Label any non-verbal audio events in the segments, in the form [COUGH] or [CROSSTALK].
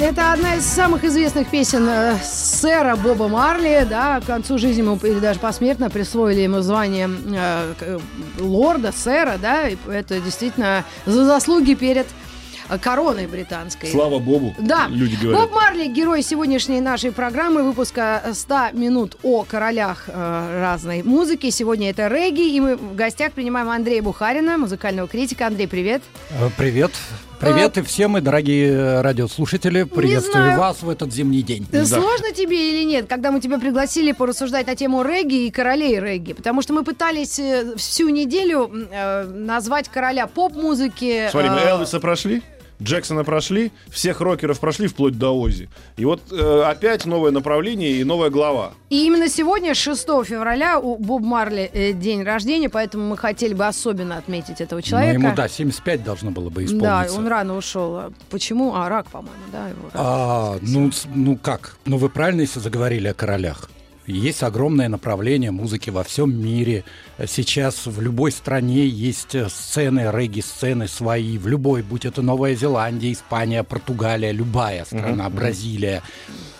Это одна из самых известных песен э, сэра Боба Марли. Да, к концу жизни ему или даже посмертно присвоили ему звание э, к- лорда, сэра, да, и это действительно за заслуги перед э, короной британской. Слава Богу, Да. люди говорят. Боб Марли, герой сегодняшней нашей программы, выпуска 100 минут о королях э, разной музыки. Сегодня это регги, и мы в гостях принимаем Андрея Бухарина, музыкального критика. Андрей, привет. Э, Привет. Привет и всем, и дорогие э, радиослушатели. Приветствую знаю. вас в этот зимний день. Э, Сложно тебе или нет, когда мы тебя пригласили порассуждать на тему регги и королей регги? Потому что мы пытались э, всю неделю э, назвать короля поп-музыки. Смотри, мы э, Элвиса прошли, Джексона прошли, всех рокеров прошли вплоть до Ози. И вот э, опять новое направление и новая глава. И именно сегодня, 6 февраля, у Боб Марли э, день рождения, поэтому мы хотели бы особенно отметить этого Но человека. ему, да, 75 должно было бы Да, исполниться. он рано ушел. А Почему? А, рак, по-моему, да, его рак. А, ну, ну как? Ну вы правильно, если заговорили о королях. Есть огромное направление музыки во всем мире. Сейчас в любой стране есть э, сцены, регги-сцены свои. В любой, будь это Новая Зеландия, Испания, Португалия, любая страна, Бразилия.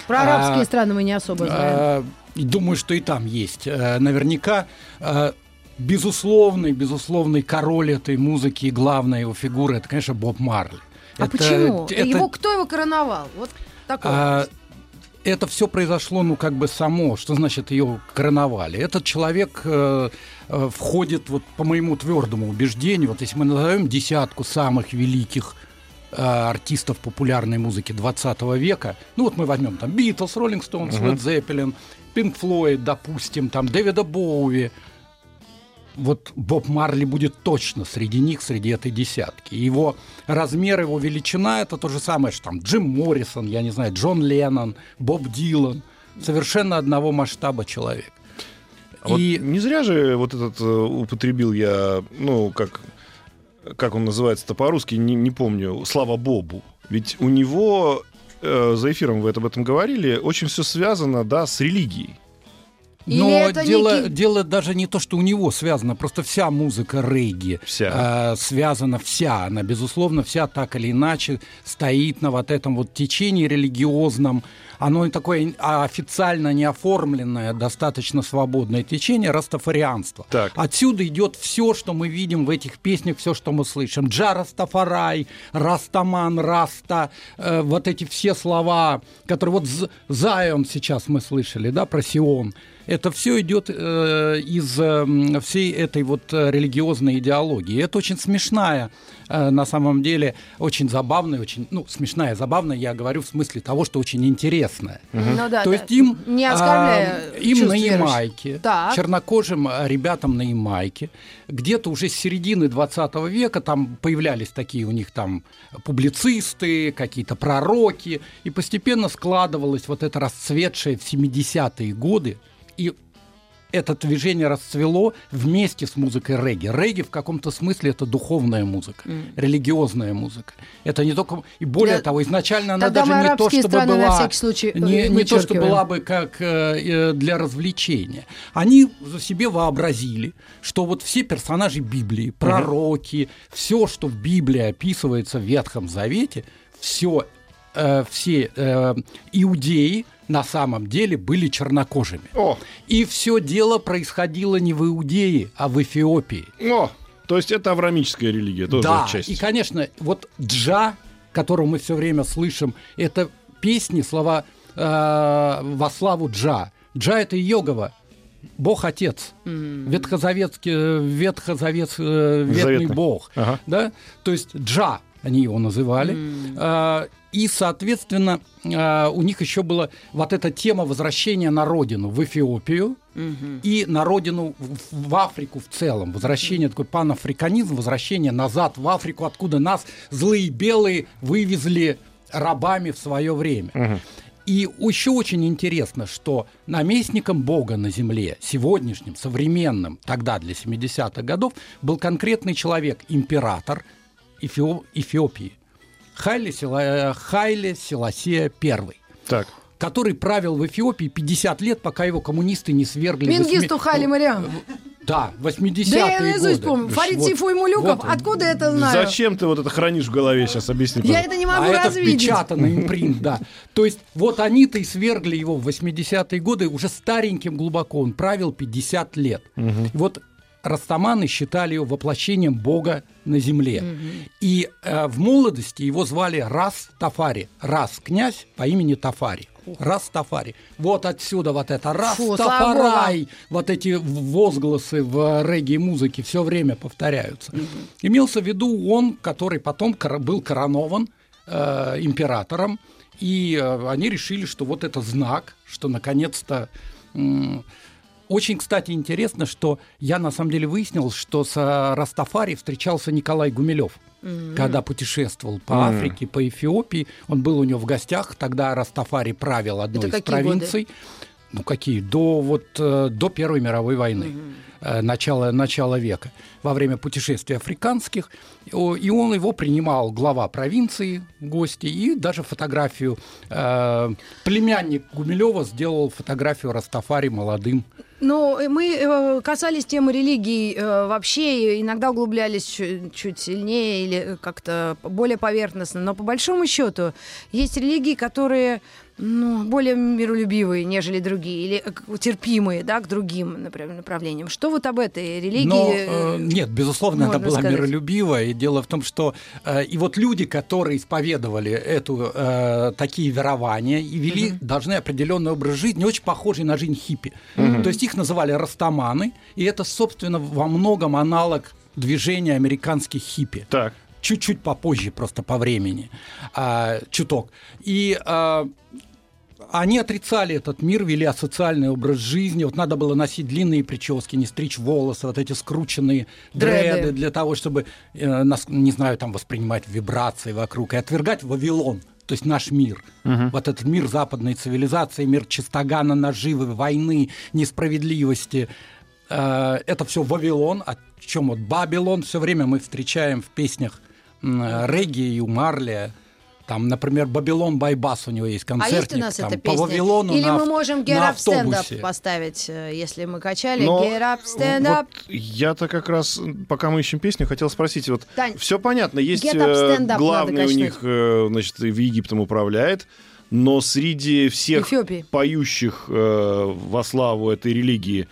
Про арабские а, страны мы не особо знаем. А, Думаю, что и там есть. Э, Наверняка э, безусловный, безусловный король этой музыки и главная его фигура это, конечно, Боб Марли. а Это- почему? это- Его, кто его короновал? Вот такой а, вопрос. Это все произошло, ну, как бы само. Что значит ее короновали? Этот человек э, э, входит, вот по моему твердому убеждению, вот если мы назовем десятку самых великих э, артистов популярной музыки 20 века, ну вот мы возьмем там Битлз, Роллинг Стоунс, Led Zeppelin, Пинк Флойд, допустим, там Дэвида Боуи, вот Боб Марли будет точно среди них, среди этой десятки. Его размер, его величина – это то же самое, что там Джим Моррисон, я не знаю, Джон Леннон, Боб Дилан. Совершенно одного масштаба человек. А вот И не зря же вот этот э, употребил я, ну, как, как он называется-то по-русски, не, не помню, слава Бобу. Ведь у него, э, за эфиром вы об этом говорили, очень все связано, да, с религией. Или Но это дело, некий- дело даже не то, что у него связано, просто вся музыка регги Вся. э, связана вся, она безусловно вся так или иначе стоит на вот этом вот течении религиозном. Оно такое официально не оформленное, достаточно свободное течение растафарианства. Так. Отсюда идет все, что мы видим в этих песнях, все, что мы слышим. Джа Растафарай, Растаман, Раста, э, вот эти все слова, которые вот Zion сейчас мы слышали, да, про Сион. Это все идет э, из э, всей этой вот э, религиозной идеологии. Это очень смешная, э, на самом деле, очень забавная, очень, ну, смешная, забавная, я говорю в смысле того, что очень интересная. Ну да, То да. есть им, не оскорбляя а, им на. Ямайке, Так. чернокожим а, ребятам на Ямайке, где-то уже с середины 20 века там появлялись такие у них там публицисты, какие-то пророки, и постепенно складывалась вот эта расцветшая в 70-е годы и это движение расцвело вместе с музыкой регги. Регги в каком-то смысле это духовная музыка, религиозная музыка. Это не только и более Для- того, изначально она Тогда даже мы не то, чтобы страны на была всякий случай, э, не, не то, что была бы как э, э, для развлечения. Они за себе вообразили, что вот все персонажи Библии, пророки, все, что в Библии описывается в Ветхом Завете, все, все э, иудеи на самом деле были чернокожими. О, И все дело происходило не в Иудее, а в Эфиопии. о, то есть это аврамическая религия тоже да, отчасти. и, конечно, вот джа, которую мы все время слышим, это песни, слова э, во славу джа. Джа это Йогова, Бог Отец, ветхозаветский, э, ветхозавет, э, ветный Заветный. Бог, Ага. да, то есть джа они его называли, А, и, соответственно, а, у них еще была вот эта тема возвращения на родину, в Эфиопию, и на родину в, Африку в целом. Возвращение, такой панафриканизм, возвращение назад в Африку, откуда нас злые белые вывезли рабами в свое время. И еще очень интересно, что наместником Бога на земле, сегодняшним, современным, тогда для 70-х годов, был конкретный человек, император Эфио- Эфиопии, Хайле, Села- Хайле Селасия I Так. который правил в Эфиопии 50 лет, пока его коммунисты не свергли. Мингисту восьми- Хали Мариам. Да, 80-е Да я наизусть годы. помню. Фарид Вот. Сейфуй Мулюков. Вот. Откуда я это знаю? Зачем ты вот это хранишь в голове сейчас? Объясни. Я это не могу а это развидеть. впечатано, импринт, да. То есть вот они-то и свергли его в 80-е годы, уже стареньким глубоко, он правил 50 лет. И Вот растаманы считали его воплощением Бога на земле. И э, в молодости его звали Рас Тафари. Рас князь по имени Тафари. Рас Тафари. Вот отсюда вот это Рас Фу. Вот эти возгласы в регги-музыке все время повторяются. Имелся в виду он, который потом был коронован э, императором, и э, они решили, что вот это знак, что наконец-то... м, очень, кстати, интересно, что я на самом деле выяснил, что с э, Растафари встречался Николай Гумилев. Когда путешествовал по Африке, по Эфиопии, он был у него в гостях, тогда Растафари правил одной Это из какие годы? Ну какие? До вот э, до Первой мировой войны, э, начала начала века, во время путешествий африканских, и он его принимал глава провинции гости и даже фотографию э, племянник Гумилева сделал фотографию Растафари молодым. Ну, э, мы касались темы религии вообще, иногда углублялись чуть, чуть сильнее или как-то более поверхностно. Но по большому счету есть религии, которые ну, более миролюбивые, нежели другие, или э, терпимые да, к другим например, направлениям. Что вот об этой религии? Но, э, э, нет, безусловно, она была сказать? миролюбивая. И дело в том, что э, и вот люди, которые исповедовали эту, э, такие верования и вели должны определенный образ жизни, очень похожий на жизнь хиппи. То есть их называли растаманы, и это, собственно, во многом аналог движения американских хиппи Так. чуть-чуть попозже, просто по времени, а, чуток. И а, они отрицали этот мир, вели асоциальный образ жизни. Вот надо было носить длинные прически, не стричь волосы, вот эти скрученные Дреды. дреды, для того, чтобы, э, нас, не знаю, там воспринимать вибрации вокруг и отвергать Вавилон. То есть наш мир, вот этот мир западной цивилизации, мир чистогана, наживы, войны, несправедливости, Э, это все Вавилон, о чем вот Бабилон все время мы встречаем в песнях м, регги и у Марли. Там, например, Бабилон Байбас у него есть А концертник. есть у нас там, эта по песня? Вавилону Или на мы можем Get Up Stand Up автобусе. поставить, э, если мы качали Но Get Up Stand вот Up. я-то как раз, пока мы ищем песню, хотел спросить, вот Тань, все понятно, есть Up, э, Up главный у них, э, значит, в Египтом управляет, но среди всех Эфиопии. поющих э, во славу этой религии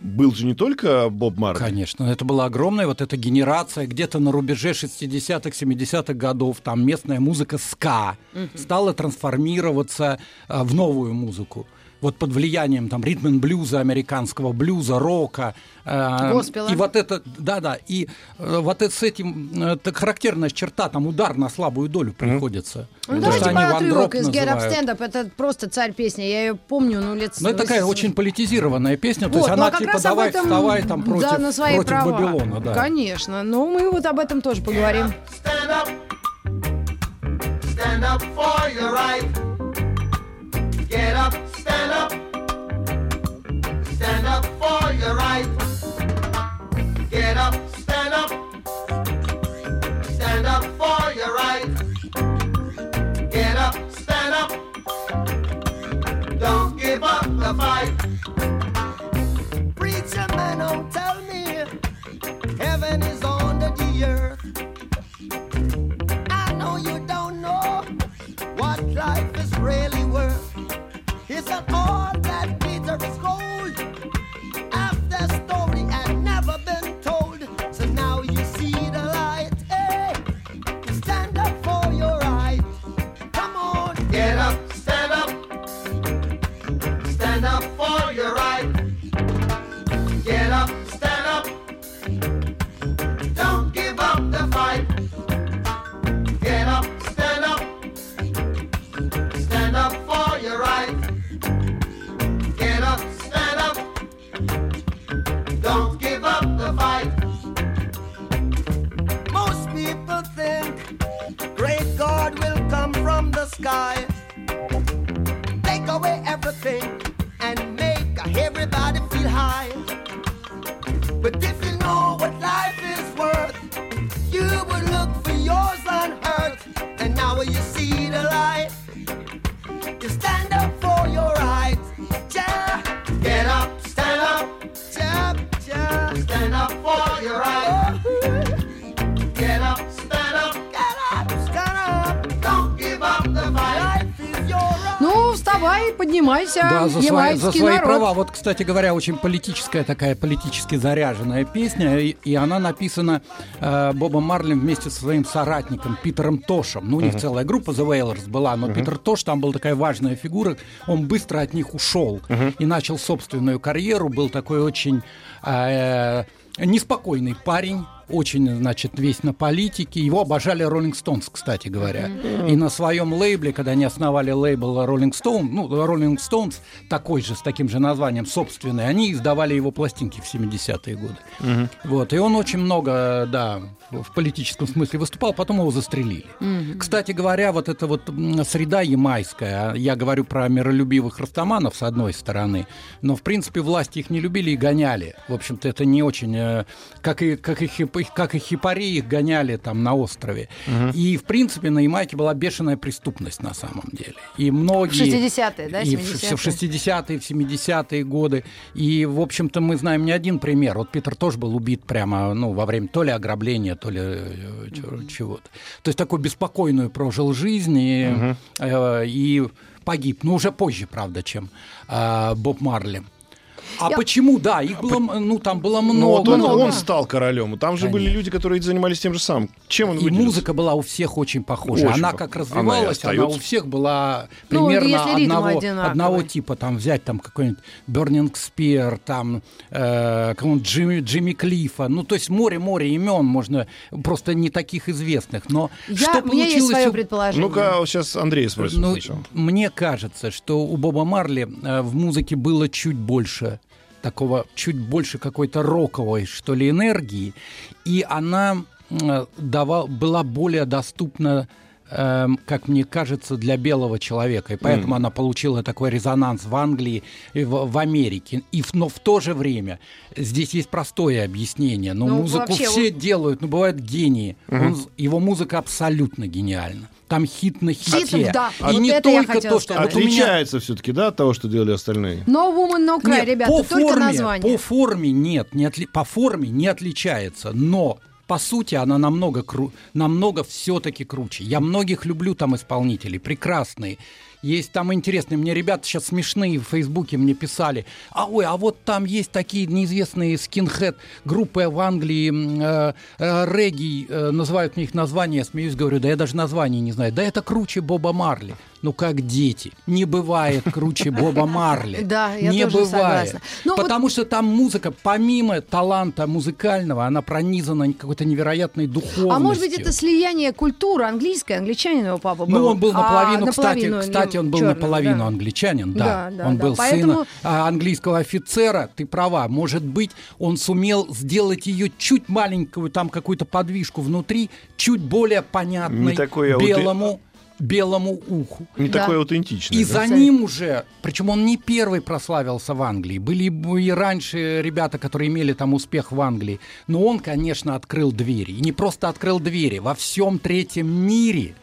был же не только Боб Марли. Конечно, это была огромная вот эта генерация, где-то на рубеже 60-х, 70-х годов, там местная музыка ска стала трансформироваться а, в новую музыку. Вот под влиянием там ритм блюза, американского блюза, рока. э, Госпела. И вот это, да-да, и э, вот это с этим, э, так характерная черта, там удар на слабую долю приходится. Ну, То, давайте они по отрывок из Get Up. Stand Up. Это просто царь песни. Я ее помню, ну, лет... Ну, это такая очень политизированная песня, то Вот, есть ну, она а типа давай этом, вставай там против, да, на свои против права. Вавилона. Да. Конечно. Но мы вот об этом тоже поговорим. Stand up. Stand up for your right. Get up, stand up. Stand up for your right. Поднимайся, Да, за свои, за свои народ. права. Вот, кстати говоря, очень политическая такая, политически заряженная песня, и, и она написана э, Бобом Марли вместе со своим соратником Питером Тошем. Ну, у них целая группа The Wailers была, но Питер Тош там был такая важная фигура, он быстро от них ушел и начал собственную карьеру, был такой очень э, неспокойный парень, очень, значит, весь на политике. Его обожали Роллинг Стоунс, кстати говоря. И на своем лейбле, когда они основали лейбл Роллинг Стоун, ну, Роллинг Стоунс, такой же, с таким же названием, собственный, они издавали его пластинки в 70-е годы. Вот. И он очень много, да, в политическом смысле выступал, потом его застрелили. Кстати говоря, вот эта вот среда ямайская, а я говорю про миролюбивых растаманов с одной стороны, но, в принципе, власти их не любили и гоняли. В общем-то, это не очень... э, Как и, как и, хип- как и хипари их гоняли там на острове. И, в принципе, на Ямайке была бешеная преступность на самом деле. И В многие... 60-е, да, И в 70-е? в 60-е, в 70-е годы. И, в общем-то, мы знаем не один пример. Вот Питер тоже был убит прямо ну, во время то ли ограбления, то ли чё- чего-то. То есть такую беспокойную прожил жизнь и, э, и погиб. Ну, уже позже, правда, чем э, Боб Марли. А Я- почему, да, их было, ну, там было много. Ну, вот он, много. он стал королем. Там же были Конечно. люди, которые занимались тем же самым. Чем он И выделился? музыка была у всех очень похожа. Очень она как она развивалась, она, у остается. всех была Ну, примерно если ритм одного, одного типа. Там взять там какой-нибудь Burning Spear, там э, Джимми, Джимми Клифа. Ну, то есть море-море имен можно, просто не таких известных. Но Я, что у меня есть получилось свое у- предположение. Ну-ка, сейчас Андрей спросит ну, сначала. мне кажется, что у Боба Марли э, в музыке было чуть больше такого, чуть больше какой-то роковой, что ли, энергии, и она давал, была более доступна эм, как мне кажется, для белого человека. И поэтому она получила такой резонанс в Англии и в, в Америке. И, но в то же время здесь есть простое объяснение. Но Ну, музыку вообще, все делают, но бывают гении. Он з- его музыка абсолютно гениальна. Там хит на хите. да, И вот не только то, что сказать. вот у меня Отличается все-таки, да, от того, что делали остальные? No woman, no cry, нет, ребята, по только форме, название. По форме нет, не отли- по форме не отличается, но по сути она намного, кру- намного все-таки круче. Я многих люблю там исполнителей, прекрасные. Есть там интересные, мне ребята сейчас смешные в Фейсбуке мне писали, а ой, а вот там есть такие неизвестные скинхед группы в Англии, э, э, регги, э, называют мне их названия, я смеюсь, говорю, да я даже название не знаю, да это круче Боба Марли. Ну как дети, не бывает круче Боба Марли. [LAUGHS] Да, я не тоже бывает. согласна. Ну, вот- Потому что там музыка, помимо таланта музыкального, она пронизана какой-то невероятной духовностью. А может быть, это слияние культуры английской, англичанин его папа был. Ну, он был а наполовину, кстати, наполовину кстати, он был чёрный, наполовину да. англичанин, да. Да, да, он да. был Поэтому- сын а, английского офицера, ты права. Может быть, он сумел сделать ее чуть маленькую, там какую-то подвижку внутри, чуть более понятной Не такой аути- белому. уху. Не Да. такой аутентичный. И да? за ним уже, причем он не первый прославился в Англии, были бы и раньше ребята, которые имели там успех в Англии, но он, конечно, открыл двери. И не просто открыл двери, во всем третьем мире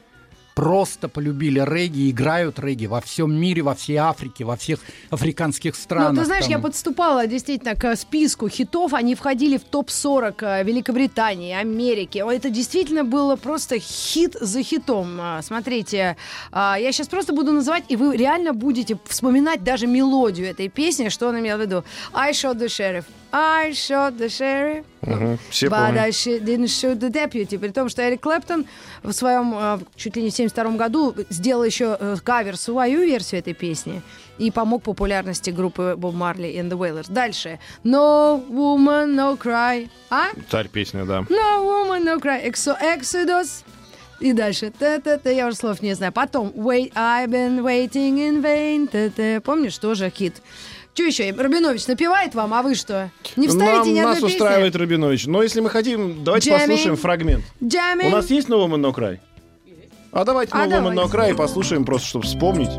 просто полюбили регги, играют регги во всем мире, во всей Африке, во всех африканских странах. Ну, ты знаешь, там... я подступала действительно к э, списку хитов, они входили в топ-40 э, Великобритании, Америки. Это действительно было просто хит за хитом. А, смотрите, а, я сейчас просто буду называть, и вы реально будете вспоминать даже мелодию этой песни, что она имела в виду. I shot the sheriff. I shot the sheriff. Угу, все But помню. I didn't shoot the deputy. При том, что Эрик Клэптон в своем э, чуть ли не 70 1972 году сделал еще э, кавер, свою версию этой песни и помог популярности группы Боб Марли и the Wailers. Дальше. No woman, no cry. А? Царь песня, да. No woman, no cry. Exo Exodus. И дальше. Та -та -та, я уже слов не знаю. Потом. Wait, I've been waiting in vain. Та -та. Помнишь, тоже хит. Что еще? Рабинович напевает вам, а вы что? Не вставите Нам, ни одной Нас песни? устраивает Рабинович. Но если мы хотим, давайте Джами. послушаем фрагмент. Джами. У нас есть новый no край? А давайте А No Woman No давайте. Cry послушаем просто, чтобы вспомнить.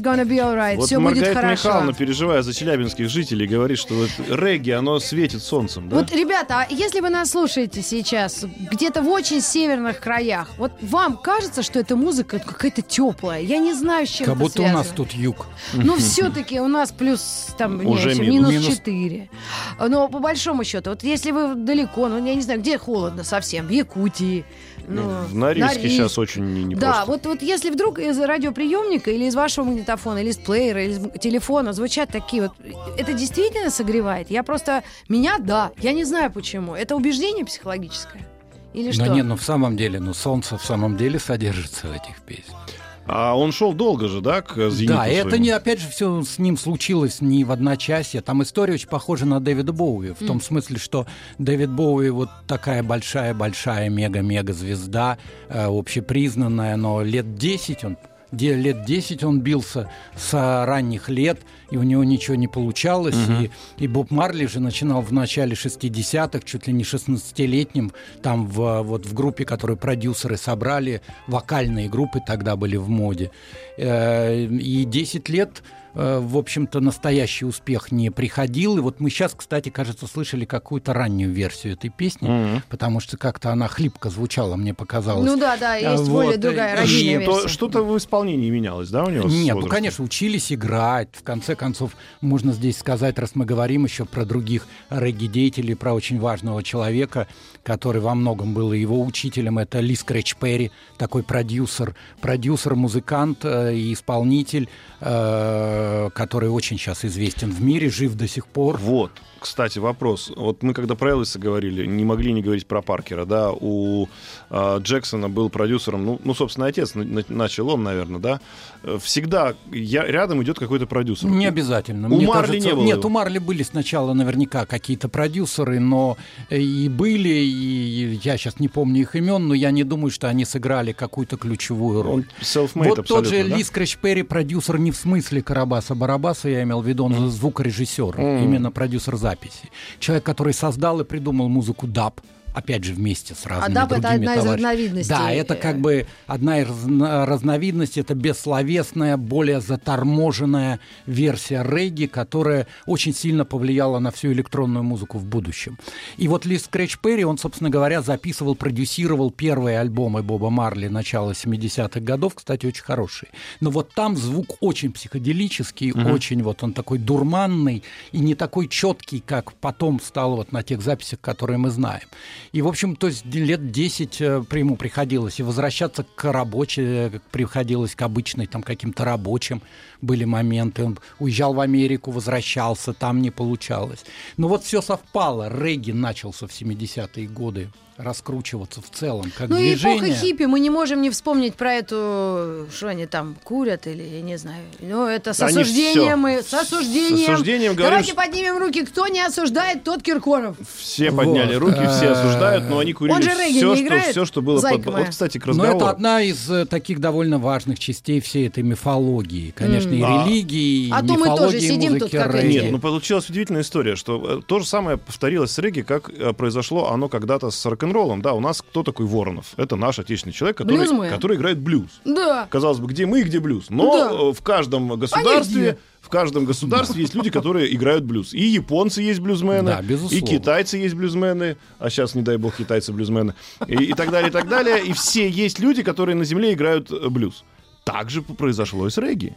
Everything was gonna be alright. Вот Все будет Маргарита хорошо. Михайловна, переживая за челябинских жителей, говорит, что вот регги, оно светит солнцем, да? Вот, ребята, а если вы нас слушаете сейчас где-то в очень северных краях, вот вам кажется, что эта музыка какая-то теплая? Я не знаю, с чем Как это будто у нас связано. тут юг. Но все-таки у нас плюс там не, Уже минус. минус Минус. 4. Но по большому счету, вот если вы далеко, ну я не знаю, где холодно совсем, в Якутии, ну, в Норильске Норильск. сейчас очень не- непросто. Да, вот, вот если вдруг из радиоприемника или из вашего магнитофона, или из плеера, или из телефона звучат такие вот... Это действительно согревает? Я просто... Меня, да. Я не знаю почему. Это убеждение психологическое? Или что? Да нет, ну в самом деле, ну солнце в самом деле содержится в этих песнях. А он шел долго же, да, к зениту Да, это своему? не, опять же, все с ним случилось не в одночасье. Там история очень похожа на Дэвида Боуи. В том смысле, что Дэвид Боуи вот такая большая-большая мега-мега звезда, э, общепризнанная, но лет 10 он где лет 10 он бился с ранних лет, и у него ничего не получалось. И, и Боб Марли же начинал в начале 60-х, чуть ли не 16-летним, там в, вот в группе, которую продюсеры собрали, вокальные группы тогда были в моде. Э, И 10 лет в общем-то, настоящий успех не приходил. И вот мы сейчас, кстати, кажется, слышали какую-то раннюю версию этой песни, Мгм. потому что как-то она хлипко звучала, мне показалось. Ну да, да, есть Вот, более другая родильная И то версия. что-то в исполнении менялось, да, у него? Нет, ну, конечно, учились играть. В конце концов, можно здесь сказать, раз мы говорим еще про других регги-деятелей, про очень важного человека, который во многом был его учителем, это Ли Скретч Перри, такой продюсер, продюсер, музыкант э, и исполнитель, э, который очень сейчас известен в мире, жив до сих пор. Вот, кстати, вопрос. Вот мы когда про Элвиса говорили, не могли не говорить про Паркера, да, у э, Джексона был продюсером, ну, ну, собственно, отец на- на- начал он, наверное, да. Всегда я, рядом идет какой-то продюсер. Не обязательно. У Мне Марли кажется, не было Нет, его? у Марли были сначала наверняка какие-то продюсеры, но э, и были, и я сейчас не помню их имен, но я не думаю, что они сыграли какую-то ключевую роль. Вот тот же да? Ли Скрэч Перри, продюсер не в смысле Карабаса-Барабаса, я имел в виду, он звукорежиссер, Мгм. именно продюсер записи. Человек, который создал и придумал музыку даб, опять же, вместе с разными даб — это другими одна из товарищами. разновидностей, Да, это как бы одна из разно- разновидностей, это бессловесная, более заторможенная версия регги, которая очень сильно повлияла на всю электронную музыку в будущем. И вот Ли Скретч Перри, он, собственно говоря, записывал, продюсировал первые альбомы Боба Марли начала 70-х годов, кстати, очень хорошие. Но вот там звук очень психоделический, очень вот он такой дурманный и не такой четкий, как потом стал вот на тех записях, которые мы знаем. И, в общем, то есть лет 10 э, ему приходилось и возвращаться к рабочей, как приходилось к обычной там каким-то рабочим. Были моменты, он уезжал в Америку, возвращался, там не получалось. Но вот все совпало. Регги начался в 70-е годы раскручиваться в целом, как Ну и эпоха движение. хиппи, мы не можем не вспомнить про эту, что они там курят или, я не знаю. Ну, это с Они осуждением, мы, с осуждением. С осуждением говорим, Давайте что- поднимем руки, кто не осуждает, тот Киркоров. Все подняли Вот. руки, все осуждают, но они курили Он же все, не что, играет, все, что было зайка под... моя? Вот, кстати, к Но разговору. это одна из э, таких довольно важных частей всей этой мифологии. Конечно, и А- религии, и А то мы мифологии тоже сидим тут музыки как регги. Нет, ну получилась удивительная история, что э, то же самое повторилось с регги, как э, произошло оно когда-то с рок-н-роллом. Да, у нас кто такой Воронов? Это наш отечественный человек, который, который играет блюз. Да. Казалось бы, где мы и где блюз. Но Да. э, в каждом государстве, в каждом государстве есть люди, которые играют блюз. И японцы есть блюзмены, Да, безусловно. и китайцы есть блюзмены, а сейчас, не дай бог, китайцы блюзмены, и, и так далее, и так далее. И все есть люди, которые на земле играют э, блюз. Так же произошло и с регги.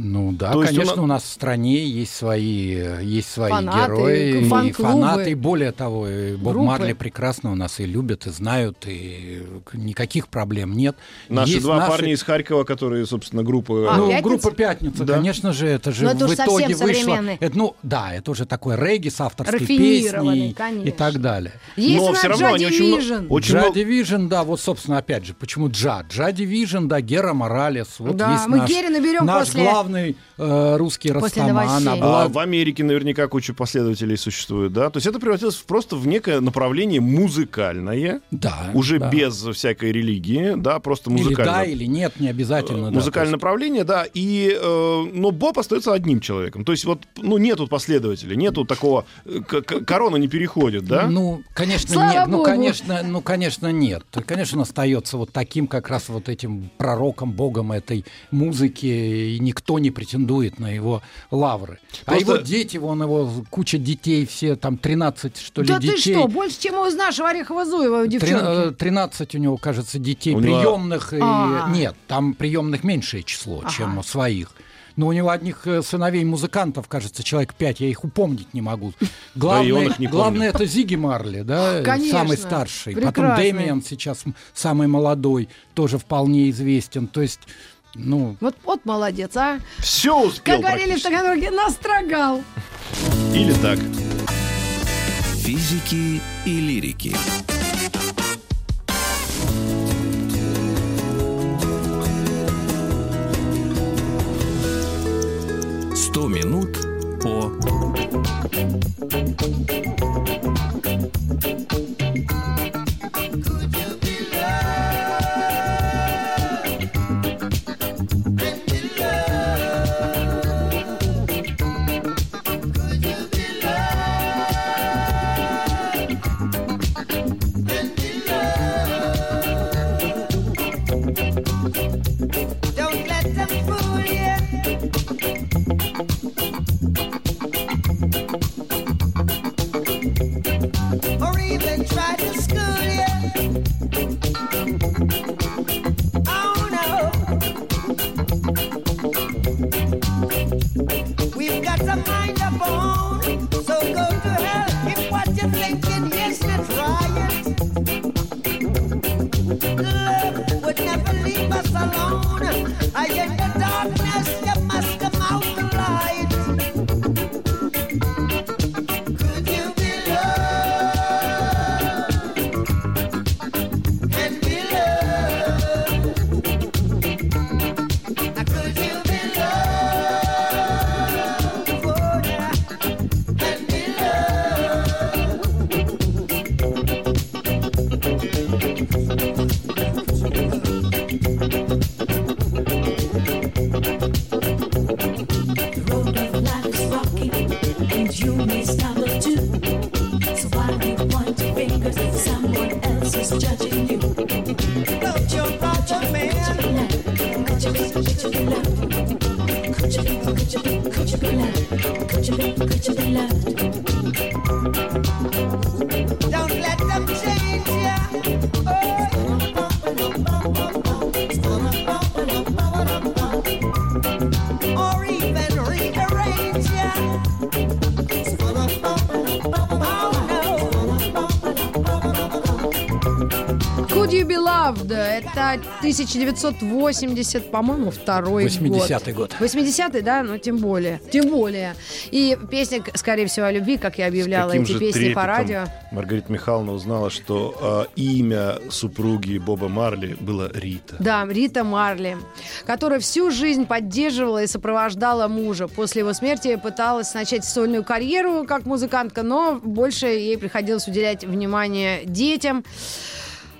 Ну да, То конечно, на- у нас в стране есть свои, есть свои Фанаты, герои, и фан-клубы, фанаты. И более того, и Боб группы. Марли прекрасно у нас и любят, и знают, и никаких проблем нет. Наши Есть два наши- парня из Харькова, которые, собственно, группа... А, ну, «Пятница»? группа «Пятница», Да. конечно же, это же Но это в итоге вышло... Это, ну, да, это уже такой регги с авторской песней и так далее. Есть Но всё равно они Джа очень много- Division. очень Джа Division, да, вот, собственно, опять же, почему Джа? Джа Division, да, Гера Моралес. Вот Да, есть мы наш, Гере наберем наш после- главный э, русский после Растаман. а в Америке наверняка куча последователей существует, да? То есть это превратилось просто в некое направление музыкальное, Да, уже да. без всякой религии, да, просто Или музыкальное. да, или нет, не обязательно. да, музыкальное то направление, да, и, э, но Боб остается одним человеком. То есть вот, ну, нету последователей, нету такого, э, к- к- корона не переходит, да? Ну, конечно, Слава нет. Ну, Богу. конечно, ну, конечно, нет. Конечно, он остается вот таким, как раз вот этим пророком, богом этой музыки, и никто не претендует на его лавры. А Просто- его дети, вон его куча детей, все там 13, что ли, Да детей. ты что, больше, чем у нашего Орехова-Зуева девчонки. э, 13 у него, кажется, детей У него- приемных. и- А. Нет, там приемных меньшее число, Ага. чем своих. Но у него одних э, сыновей музыкантов, кажется, человек пять, я их упомнить не могу. Главное, он их не главное это Зиги Марли, да, Конечно, самый старший. Потом прекрасный. Дэмиан сейчас самый молодой, тоже вполне известен. То есть, ну, Вот, вот молодец, а. Все успел Как говорили в. Таганроге, настрогал. Или так. Физики и лирики. Сто минут по 1980, по-моему, второй 80-й год. 80-й, да? Ну, тем более. Тем более. И песня, скорее всего, о любви, как я объявляла эти песни по радио. Маргарита Михайловна узнала, что а, имя супруги Боба Марли было Рита. Да, Рита Марли, которая всю жизнь поддерживала и сопровождала мужа. После его смерти пыталась начать сольную карьеру как музыкантка, но больше ей приходилось уделять внимание детям.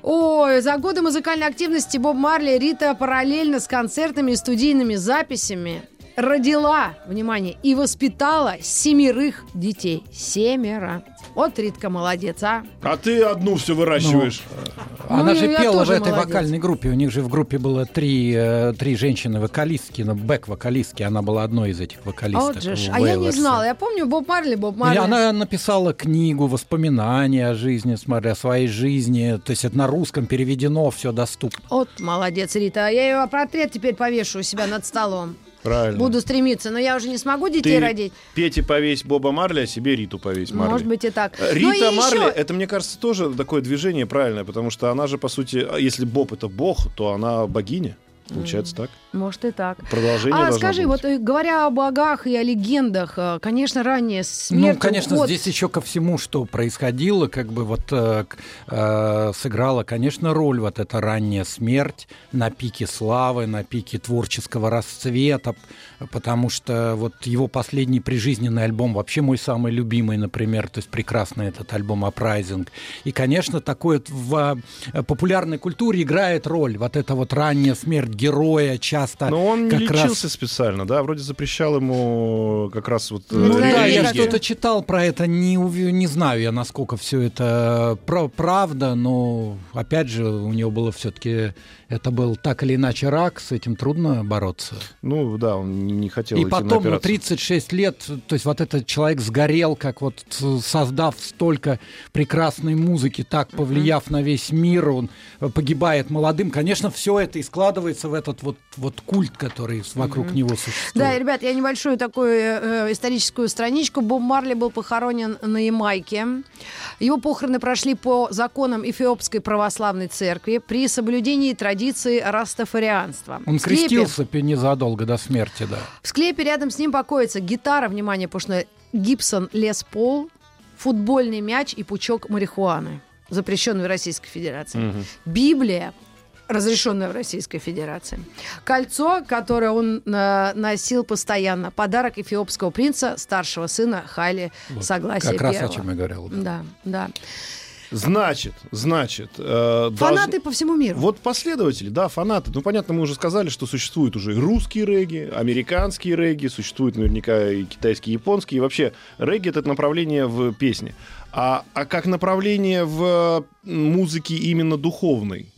Ой, за годы музыкальной активности Боб Марли Рита параллельно с концертами и студийными записями родила, внимание, и воспитала семерых детей. Семеро. Вот Ритка молодец, а. А ты одну все выращиваешь. Она Ну, же я пела в этой молодец. вокальной группе. У них же в группе было три, э, три женщины-вокалистки, ну, бэк-вокалистки. Она была одной из этих вокалисток. Вот же ж. в А я не знала. Я помню Боб Марли, Боб И Марли. она написала книгу «Воспоминания о жизни», смотри, о своей жизни. То есть это на русском переведено, все доступно. Вот молодец, Рита. А Я ее портрет теперь повешу у себя над столом. Правильно. Буду стремиться, но я уже не смогу детей Ты родить. Пете повесь Боба Марли, а себе Риту повесь Марли. Может быть и так. Э, Ну и Рита Марли, еще- это, мне кажется, тоже такое движение правильное, потому что она же, по сути, а если Боб это бог, то она богиня. Получается так. Может и так. Продолжение А скажи, быть. вот э, говоря о богах и о легендах, э, конечно, ранняя смерть, ну, конечно, уход- здесь еще ко всему, что происходило, как бы вот э, э, сыграла, конечно, роль вот эта ранняя смерть на пике славы, на пике творческого расцвета, потому что вот его последний прижизненный альбом вообще мой самый любимый, например, то есть прекрасный этот альбом «Апрайзинг». И, конечно, такое в э, популярной культуре играет роль вот эта вот ранняя смерть героя часто. Но он не как раз- лечился специально, да? Вроде запрещал ему как раз вот... э, Ну, да, да, я что-то читал про это, не, не знаю я, насколько все это про- правда, но опять же, у него было все-таки, это был так или иначе рак, с этим трудно бороться. Ну, да, он не- хотел И идти на потом, ну, операцию. 36 лет, то есть вот этот человек сгорел, как вот э, создав столько прекрасной музыки, так повлияв на весь мир, он э, погибает молодым. Конечно, все это и складывается в этот вот, вот культ, который вокруг него существует. Да, ребят, я небольшую такую э, историческую страничку. Боб Марли был похоронен на Ямайке. Его похороны прошли по законам Эфиопской православной церкви при соблюдении традиции растафарианства. Он В склепе- крестился незадолго до смерти, да. В склепе рядом с ним покоится гитара, внимание, что Гибсон Лес Пол, футбольный мяч и пучок марихуаны, запрещенный в Российской Федерации. Библия, разрешенная в Российской Федерации. Кольцо, которое он э, носил постоянно. Подарок эфиопского принца, старшего сына Хайли Согласия Как раз о Первого. чем я говорил. да. Да, да. Значит, значит... э, Фанаты должны- по всему миру. Вот последователи, да, фанаты. Ну, понятно, мы уже сказали, что существуют уже и русские регги, американские регги, существуют наверняка и китайские, и японские. И вообще, регги — это направление в песне. А, а как направление в э, музыке именно духовной?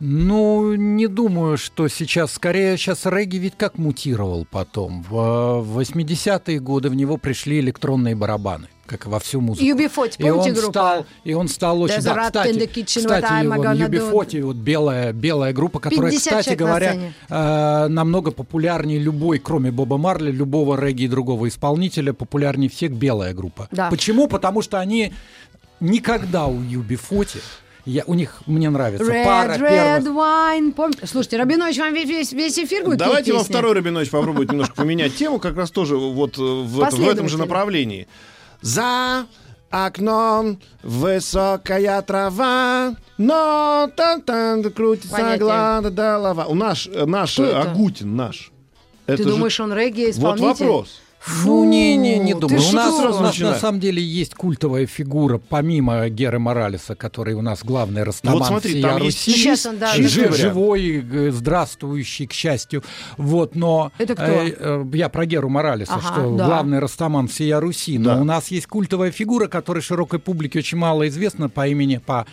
Ну, не думаю, что сейчас. Скорее, сейчас регги ведь как мутировал потом. В, в 80-е годы в него пришли электронные барабаны. Как и во всю музыку. UB40, и он группу? стал, и он стал очень, There's да, кстати, in the kitchen, кстати, gonna UB40, вот белая, белая группа, которая, 50 кстати говоря, э, намного популярнее любой, кроме Боба Марли, любого регги и другого исполнителя, популярнее всех белая группа. Да. Почему? Потому что они никогда у UB40 я, у них мне нравится Red, пара red первых wine. Помните? Слушайте, Рабинович вам весь, весь, весь эфир будет Давайте вам второй Рабинович попробует немножко поменять тему, как раз тоже вот э, в, этом- в этом же направлении. За окном высокая трава, но там там крутится глада голова. У наш, э, наш э? Агутин наш. Ты Это же- думаешь, он регги Вот исполнитель? Вопрос. Ну, не, не, не Фу, думаю. У нас, у нас на самом деле есть культовая фигура, помимо Геры Моралеса, который у нас главный растаман Вот смотри, там есть Руси. Сейчас он, да, Жив- живой. г- здравствующий, к счастью. Вот, но Это кто? э, э, я про Геру Моралеса, Ага, что да. главный растаман всея Руси. Но Да. у нас есть культовая фигура, которая широкой публике очень мало известна по имени, по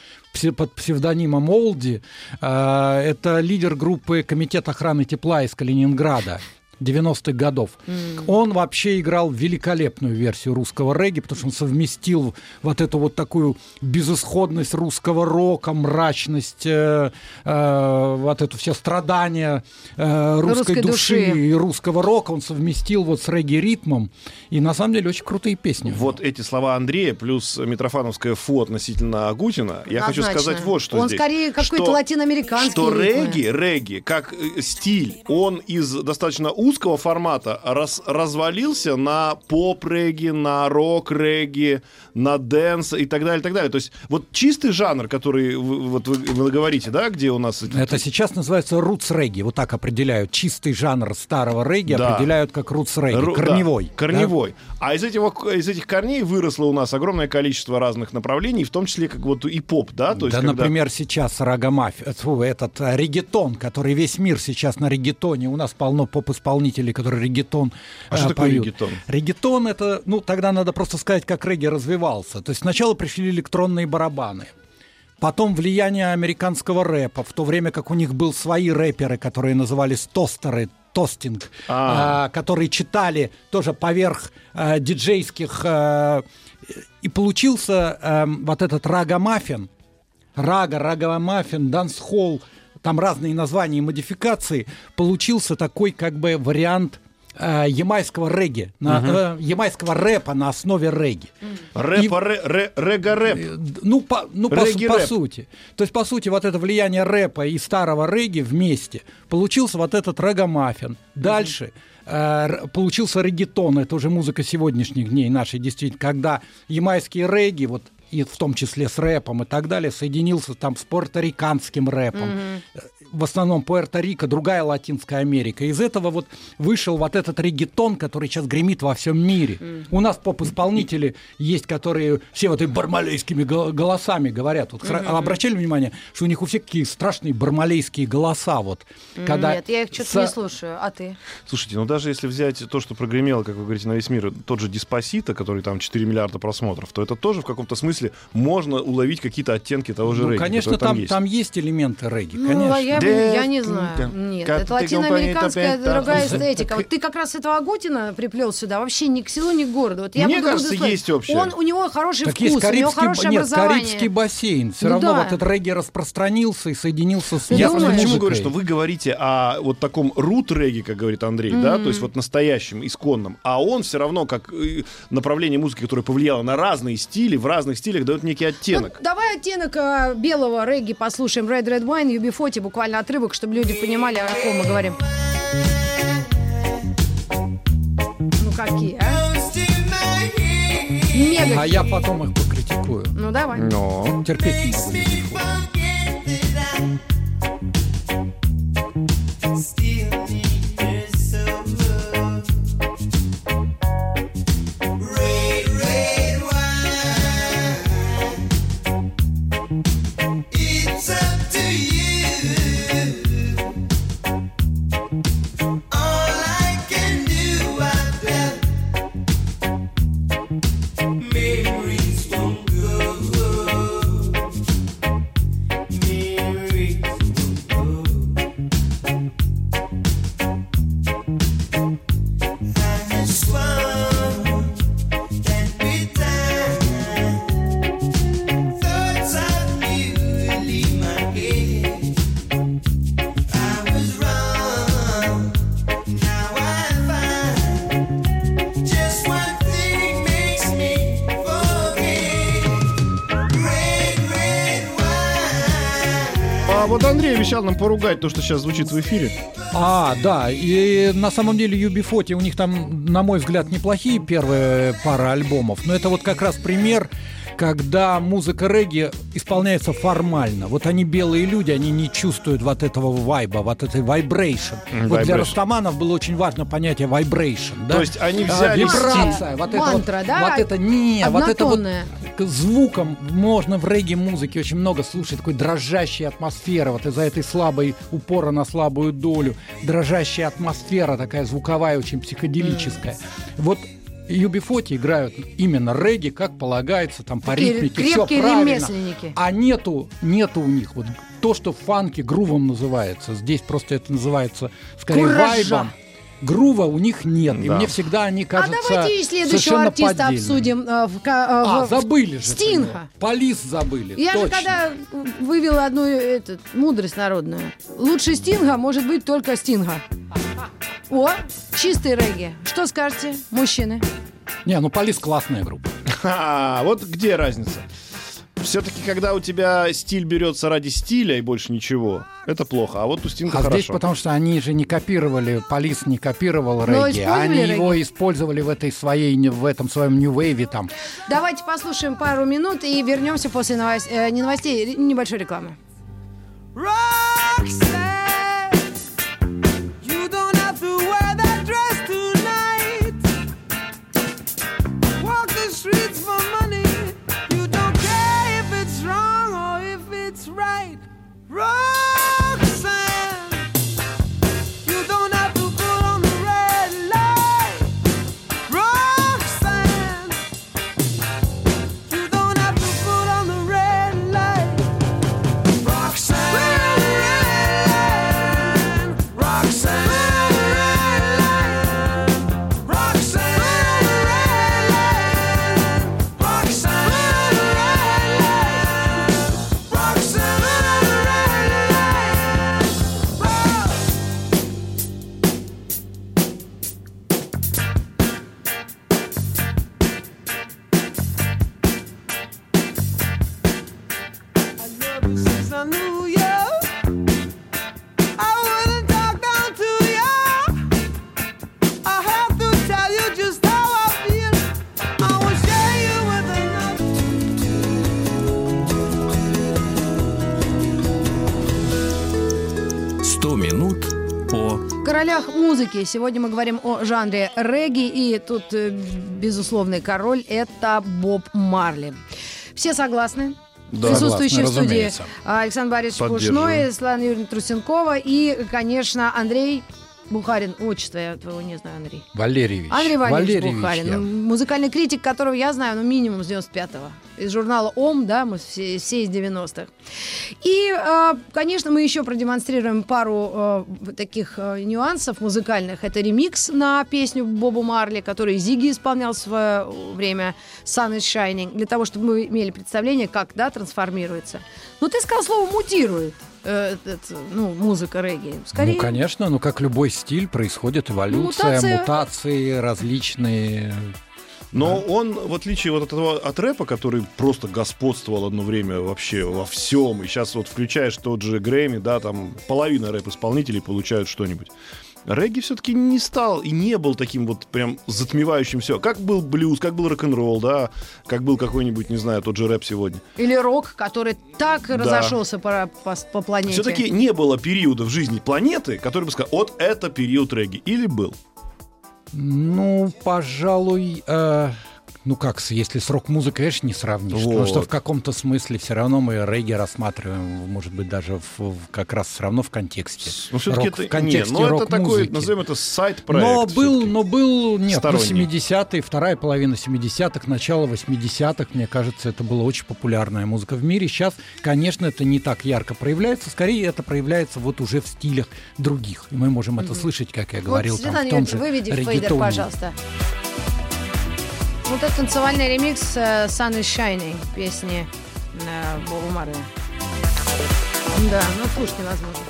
под псевдонимом Олди. Э, Это лидер группы Комитет охраны тепла из Калининграда. 90-х годов. Он вообще играл великолепную версию русского регги, потому что он совместил вот эту вот такую безысходность русского рока, мрачность, э, э, вот это все страдания э, русской, Русской души, души. и русского рока он совместил вот с регги-ритмом. И на самом деле очень крутые песни. Вот эти слова Андрея плюс Митрофановское фу относительно Агутина, я хочу Однозначно. сказать вот что Он здесь. скорее какой-то Что- латиноамериканский Что регги, регги, как э, стиль, он из достаточно узкого формата рас- развалился на поп-регги, на рок-регги, на dance и так далее, и так далее. То есть вот чистый жанр, который вы, вот вы, вы говорите, да, где у нас... Это сейчас называется roots reggae, вот так определяют. Чистый жанр старого регги Да. определяют как roots reggae, Ру- да, корневой. да? корневой. А из, этих, из этих корней выросло у нас огромное количество разных направлений, в том числе как вот и поп, да? То есть, да, когда- например, сейчас рагамаф, э, этот э, регетон, который весь мир сейчас на регетоне. У нас полно поп-исполнителей, которые регетон А э, что такое поют. регетон? Регетон это, ну, тогда надо просто сказать, как регги развивался. То есть сначала пришли электронные барабаны. Потом влияние американского рэпа, в то время как у них был свои рэперы, которые назывались тостеры, тостинг, А. а, которые читали тоже поверх э, диджейских. э, и получился э, вот этот рага-маффин, рага, раговый-маффин, дансхолл, там разные названия и модификации, получился такой как бы вариант э, ямайского регги, на, э, ямайского рэпа на основе регги. Рэпа, ре, ре- рега-рэп. Э, Ну, по, ну, по, по сути. То есть, по сути, вот это влияние рэпа и старого регги вместе получился вот этот регомаффин. Дальше э, получился регетон, это уже музыка сегодняшних дней нашей, действительно, когда ямайские регги, вот и в том числе с рэпом и так далее, соединился там с пуэрториканским рэпом. Э, В основном Пуэрто-Рико, другая Латинская Америка. Из этого вот вышел вот этот регетон, который сейчас гремит во всем мире. У нас поп-исполнители есть, которые все вот и бармалейскими гол- голосами говорят. Вот хра- обращали внимание, что у них у всех какие страшные бармалейские голоса. Вот, когда Нет, я их что-то со- не слушаю. А ты? Слушайте, ну даже если взять то, что прогремело, как вы говорите, на весь мир, тот же Диспосита, который там 4 миллиарда просмотров, то это тоже в каком-то смысле можно уловить какие-то оттенки того же Ну, регги, конечно, который там, есть. там есть элементы регги, Ну, конечно. а я, я не знаю. Нет, это латиноамериканская другая эстетика. Вот ты как раз этого Агутина приплел сюда, вообще ни к селу, ни к городу. Вот я Мне кажется, есть общее. Он, у него хороший Так вкус, есть у него Карибский, хорошее нет, образование. Карибский бассейн. Все Ну равно да. вот этот регги распространился и соединился с Я думаешь? почему говорю, что вы говорите о вот таком рут регги, как говорит Андрей, да, то есть вот настоящем, исконном, а он все равно как э, направление музыки, которое повлияло на разные стили, в разных стилях дает некий оттенок. Ну, давай оттенок а, белого регги послушаем. Red Red Wine, UB40, буквально отрывок, чтобы люди понимали, о ком мы говорим. Ну какие, а? Мега. А я потом их покритикую. Ну давай. Но... Терпеть не могу. Обещал нам поругать то, что сейчас звучит в эфире. А, да, и на самом деле UB40, у них там, на мой взгляд, неплохие первые пара альбомов, но это вот как раз пример, когда музыка регги исполняется формально. Вот они белые люди, они не чувствуют вот этого вайба, вот этой vibration. М, Вот для растаманов было очень важно понятие vibration. Да? То есть они А, взяли вибрация, вот это вот- Мантра, да? Вот это не, вот это вот. К звукам можно в регги-музыке очень много слушать, такой дрожащей атмосферы, вот из-за этой слабой упора на слабую долю, дрожащая атмосфера такая звуковая, очень психоделическая. Вот UB40 играют именно регги, как полагается, там по ритмике, все правильно. А нету, нету у них вот то, что в фанке грувом называется. Здесь просто это называется скорее Куража. вайбом. Грува у них нет. И Да. мне всегда они А кажутся давайте и следующего совершенно артиста поддельными. обсудим. э, в э, А, в- забыли же. Стинга. него. Полис забыли. Я же точно. когда вывела одну этот, мудрость народную. Лучше Стинга может быть только Стинга. О, чистый регги. Что скажете, мужчины? Не, ну Полис классная группа. Ха, [LAUGHS] вот где разница? Все-таки, когда у тебя стиль берется ради стиля и больше ничего, это плохо. А вот у Стинга А хорошо. здесь потому что они же не копировали, Полис не копировал Но регги, они регги. его использовали в этой своей, в этом своем New Wave там. Давайте послушаем пару минут и вернемся после новос- э, не новостей, небольшой рекламы. Roxanne, музыки сегодня мы говорим о жанре регги, и тут э, безусловный король – это Боб Марли. Все согласны? Да. Присутствующие в студии разумеется. Александр Борисович. Пушной, Светлана Юрьевна Трусенкова и, конечно, Андрей Бухарин. Отчество я твоего не знаю, Андрей. Валерьевич. Андрей Валерьевич, Валерьевич Бухарин, я. м, музыкальный критик, которого я знаю, ну, минимум с 95-го. Из журнала «Ом», да, мы все, все из 90-х. И, э, конечно, мы еще продемонстрируем пару э, таких э, нюансов музыкальных. Это ремикс на песню Бобу Марли, который Зиги исполнял в свое время «Sun is Shining», для того, чтобы мы имели представление, как, да, трансформируется. Ну, ты сказал слово «мутирует». Э, этот, ну, музыка регги. Скорее, Ну, конечно, ну как любой стиль, происходит эволюция, Мутация. мутации различные. Но он, в отличие вот от этого от рэпа, который просто господствовал одно время вообще во всем, и сейчас вот включаешь тот же Грэмми, да, там половина рэп-исполнителей получают что-нибудь. Регги все-таки не стал и не был таким вот прям затмевающим все. Как был блюз, как был рок-н-ролл, да, как был какой-нибудь, не знаю, тот же рэп сегодня. Или рок, который так разошелся по, по, по планете. Все-таки не было периода в жизни планеты, который бы сказал, вот это период регги. Или был? Ну, пожалуй, э, ну как, если с рок-музыкой, конечно, не сравнишь. Потому что Вот. в каком-то смысле все равно мы регги рассматриваем, может быть, даже в- в- как раз все равно в контексте. Ну, все-таки это, в контексте не, ну, это такой, назовем это сайт-проект. Но был, но был, нет, ну, Сторонний. 70-е, вторая половина 70-х, начало 80-х, мне кажется, это была очень популярная музыка в мире. Сейчас, конечно, это не так ярко проявляется, скорее это проявляется вот уже в стилях других. И мы можем это слышать, как я говорил, вот, там, Светлана в том же выведи фейдер, реггетоне. пожалуйста. Вот это танцевальный ремикс э, Sun is Shining песни э, Боба Марли. Да, ну слушать невозможно.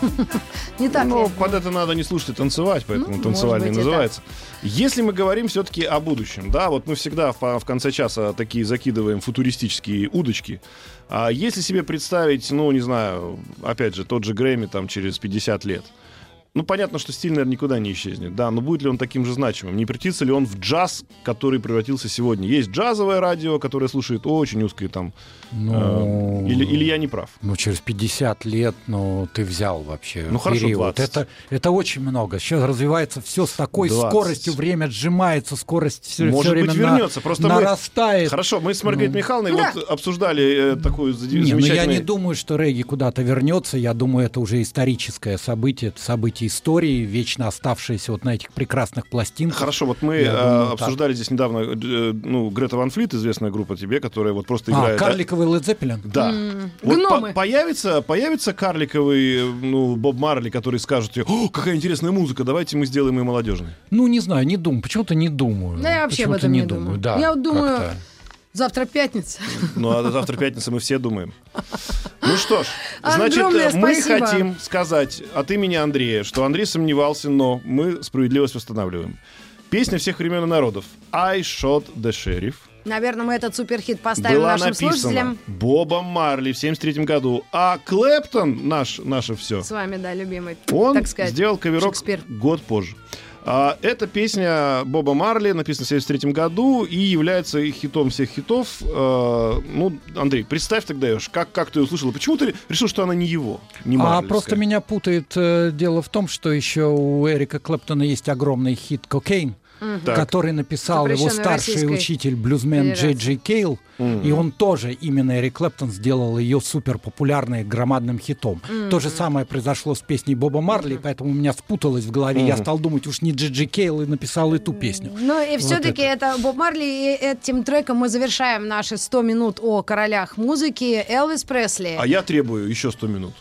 [LAUGHS] Не так Ну, ли? под это надо не слушать и танцевать, поэтому Ну, танцевальный быть, называется. Если мы говорим все-таки о будущем, да, вот мы всегда в, в конце часа такие закидываем футуристические удочки. А если себе представить, ну, не знаю, опять же, тот же Грэмми там через 50 лет, ну, понятно, что стиль, наверное, никуда не исчезнет, да, но будет ли он таким же значимым? Не превратится ли он в джаз, который превратился сегодня? Есть джазовое радио, которое слушает очень узкие там... Ну, э, или, или я не прав? Ну, через 50 лет, ну, ты взял вообще Ну, хорошо, период. 20. Это, это очень много. Сейчас развивается все с такой 20. скоростью, время сжимается, скорость все, Может время быть, на- вернется. Просто мы- нарастает. Хорошо, мы с Маргаритой Ну. Михайловной Да. вот обсуждали э, такую за- Не, ну я замечательную... не думаю, что регги куда-то вернется. Я думаю, это уже историческое событие, это событие истории, вечно оставшееся вот на этих прекрасных пластинках. Хорошо, вот мы Я э, думаю, так. обсуждали здесь недавно, э, ну, Грета Ван Флит, известная группа тебе, которая вот просто А, играет... карликовый Led Zeppelin? Да. Вот Гномы. по- появится, появится карликовый, э, ну, Боб Марли, который скажет тебе, о, какая интересная музыка, давайте мы сделаем ее молодежной. Ну, не знаю, не думаю. Почему-то не думаю. Да, я вообще об Почему-то этом не думаю. Да, Я вот думаю, как-то. Завтра пятница. Ну, а завтра пятница мы все думаем. Ну что ж, значит, Огромное мы спасибо. хотим сказать от имени Андрея, что Андрей сомневался, но мы справедливость восстанавливаем. Песня всех времен и народов «I shot the sheriff» Наверное, мы этот суперхит поставим была нашим написана слушателям. Бобом Марли в 73 году, а Клэптон, наш, наше все, С вами, да, любимый. он так сказать, сделал каверок год позже. А, эта песня Боба Марли написана в 73 году и является хитом всех хитов. А, ну, Андрей, представь тогда, Ёж, как, как ты ее услышал? Почему ты решил, что она не его, не А просто меня путает э, дело в том, что еще у Эрика Клэптона есть огромный хит «Cocaine», Так. который написал его старший Российской учитель блюзмен. Джей Джей Кейл, и он тоже, именно Эрик Клэптон, сделал ее супер популярной громадным хитом. То же самое произошло с песней Боба Марли, поэтому у меня спуталось в голове. Я стал думать, уж не Джей Джей Кейл и написал эту песню. Ну и Вот все-таки это. Боб Марли, и этим треком мы завершаем наши 100 минут о королях музыки. Элвис Пресли. А я требую еще 100 минут.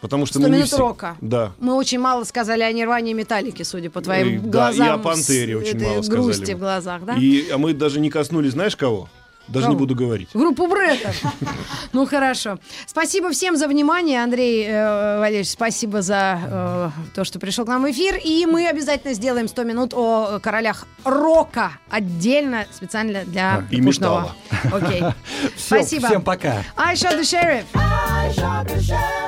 Потому что 100 мы не минут все- рока. Да. Мы очень мало сказали о Нирване и Металлике, судя по твоим И- да, и глазам. о Пантере с очень мало сказали грусти в глазах, да? И, а мы даже не коснулись, знаешь кого? Даже не Кого? буду говорить. Группу Бреттов. [LAUGHS] Ну хорошо. Спасибо всем за внимание. Андрей э, Валерьевич, спасибо за э, то, что пришел к нам в эфир. И мы обязательно сделаем 100 минут о королях рока отдельно, специально для И Пушного. Окей. [LAUGHS] Всё, Спасибо. Всем пока. I shot the sheriff. I shot the sheriff,